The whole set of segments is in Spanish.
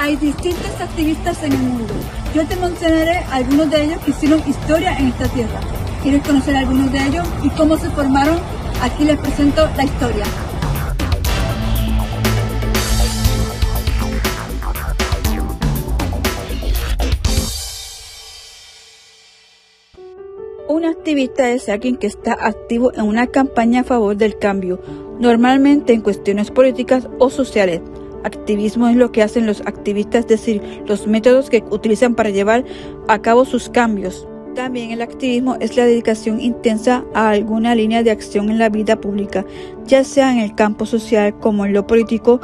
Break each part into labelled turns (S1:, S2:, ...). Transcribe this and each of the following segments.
S1: Hay distintos activistas en el mundo. Yo te mencionaré algunos de ellos que hicieron historia en esta tierra. ¿Quieres conocer algunos de ellos y cómo se formaron? Aquí les presento la historia. Un activista es alguien que está activo en una campaña a favor del cambio, normalmente en cuestiones políticas o sociales. Activismo es lo que hacen los activistas, es decir, los métodos que utilizan para llevar a cabo sus cambios. También el activismo es la dedicación intensa a alguna línea de acción en la vida pública, ya sea en el campo social como en lo político,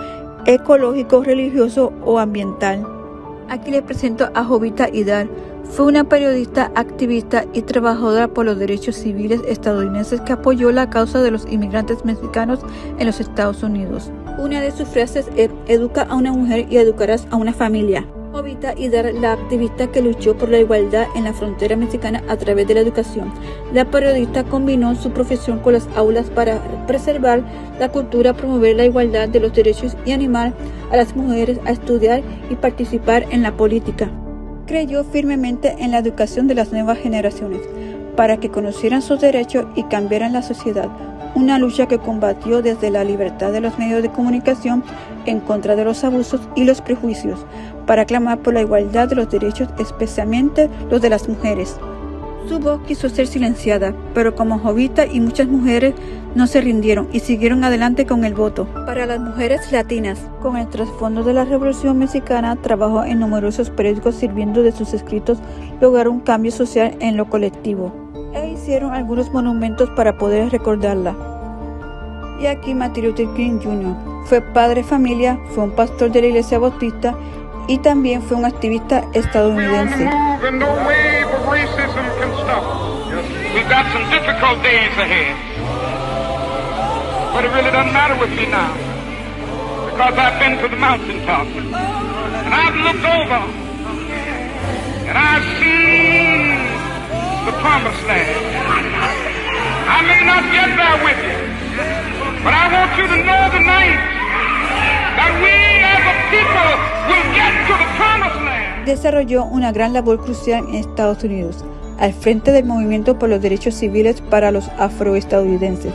S1: ecológico, religioso o ambiental. Aquí les presento a Jovita Idar. Fue una periodista, activista y trabajadora por los derechos civiles estadounidenses que apoyó la causa de los inmigrantes mexicanos en los Estados Unidos. Una de sus frases es educa a una mujer y educarás a una familia. Jovita Idar, la activista que luchó por la igualdad en la frontera mexicana a través de la educación. La periodista combinó su profesión con las aulas para preservar la cultura, promover la igualdad de los derechos y animar a las mujeres a estudiar y participar en la política. Creyó firmemente en la educación de las nuevas generaciones para que conocieran sus derechos y cambiaran la sociedad una lucha que combatió desde la libertad de los medios de comunicación en contra de los abusos y los prejuicios, para clamar por la igualdad de los derechos, especialmente los de las mujeres. Su voz quiso ser silenciada, pero como Jovita y muchas mujeres no se rindieron y siguieron adelante con el voto. Para las mujeres latinas, con el trasfondo de la Revolución Mexicana, trabajó en numerosos periódicos sirviendo de sus escritos lograr un cambio social en lo colectivo hicieron algunos monumentos para poder recordarla. Y aquí Martin Luther King Jr. fue padre de familia, fue un pastor de la iglesia bautista y también fue un activista estadounidense. But it really doesn't matter with me now. Because I've been to the mountaintop. And I've looked over. And I've seen the promised land. I may not get there with you, but I want you to know tonight that we as a people will get to the promised land. Desarrolló una gran labor crucial en Estados Unidos, al frente del movimiento por los derechos civiles para los afroestadounidenses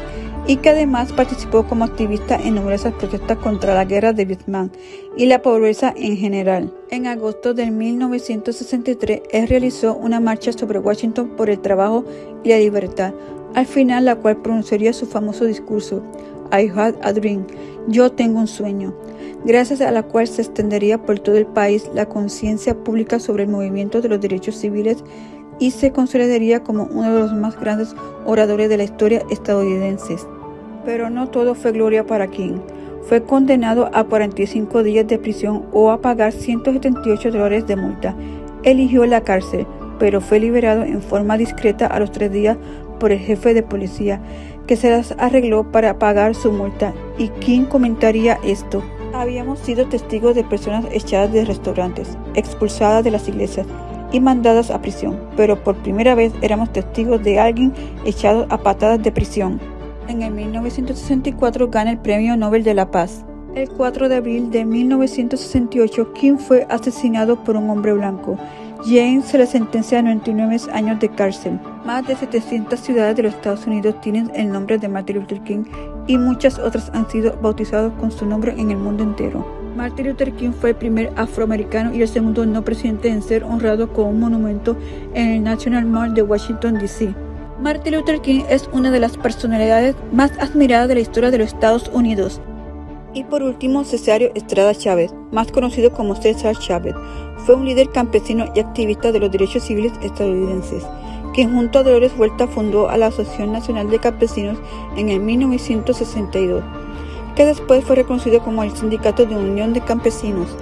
S1: y que además participó como activista en numerosas protestas contra la guerra de Vietnam y la pobreza en general. En agosto de 1963, él realizó una marcha sobre Washington por el trabajo y la libertad, al final la cual pronunciaría su famoso discurso, I had a dream, yo tengo un sueño, gracias a la cual se extendería por todo el país la conciencia pública sobre el movimiento de los derechos civiles y se consideraría como uno de los más grandes oradores de la historia estadounidense. Pero no todo fue gloria para King. Fue condenado a 45 días de prisión o a pagar 178 dólares de multa. Eligió la cárcel, pero fue liberado en forma discreta a los tres días por el jefe de policía, que se las arregló para pagar su multa. Y King comentaría esto. Habíamos sido testigos de personas echadas de restaurantes, expulsadas de las iglesias y mandadas a prisión, pero por primera vez éramos testigos de alguien echado a patadas de prisión en el 1964 gana el Premio Nobel de la Paz. El 4 de abril de 1968, King fue asesinado por un hombre blanco. James se le sentencia a 99 años de cárcel. Más de 700 ciudades de los Estados Unidos tienen el nombre de Martin Luther King y muchas otras han sido bautizadas con su nombre en el mundo entero. Martin Luther King fue el primer afroamericano y el segundo no presidente en ser honrado con un monumento en el National Mall de Washington, D.C. Martin Luther King es una de las personalidades más admiradas de la historia de los Estados Unidos. Y por último, Cesario Estrada Chávez, más conocido como César Chávez, fue un líder campesino y activista de los derechos civiles estadounidenses, quien junto a Dolores Vuelta fundó a la Asociación Nacional de Campesinos en el 1962, que después fue reconocido como el Sindicato de Unión de Campesinos.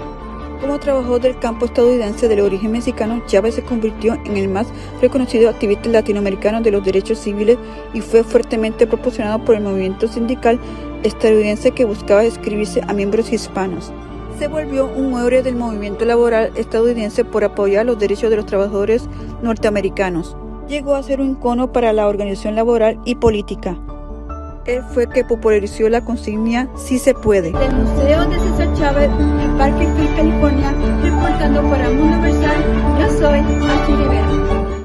S1: Como trabajador del campo estadounidense de origen mexicano, Chávez se convirtió en el más reconocido activista latinoamericano de los derechos civiles y fue fuertemente proporcionado por el movimiento sindical estadounidense que buscaba escribirse a miembros hispanos. Se volvió un héroe del movimiento laboral estadounidense por apoyar los derechos de los trabajadores norteamericanos. Llegó a ser un icono para la organización laboral y política. Él fue que popularizó la consigna Si se puede.
S2: Del Museo de César Chávez en Parque California
S1: para Mundo Universal, yo soy Archie Rivera.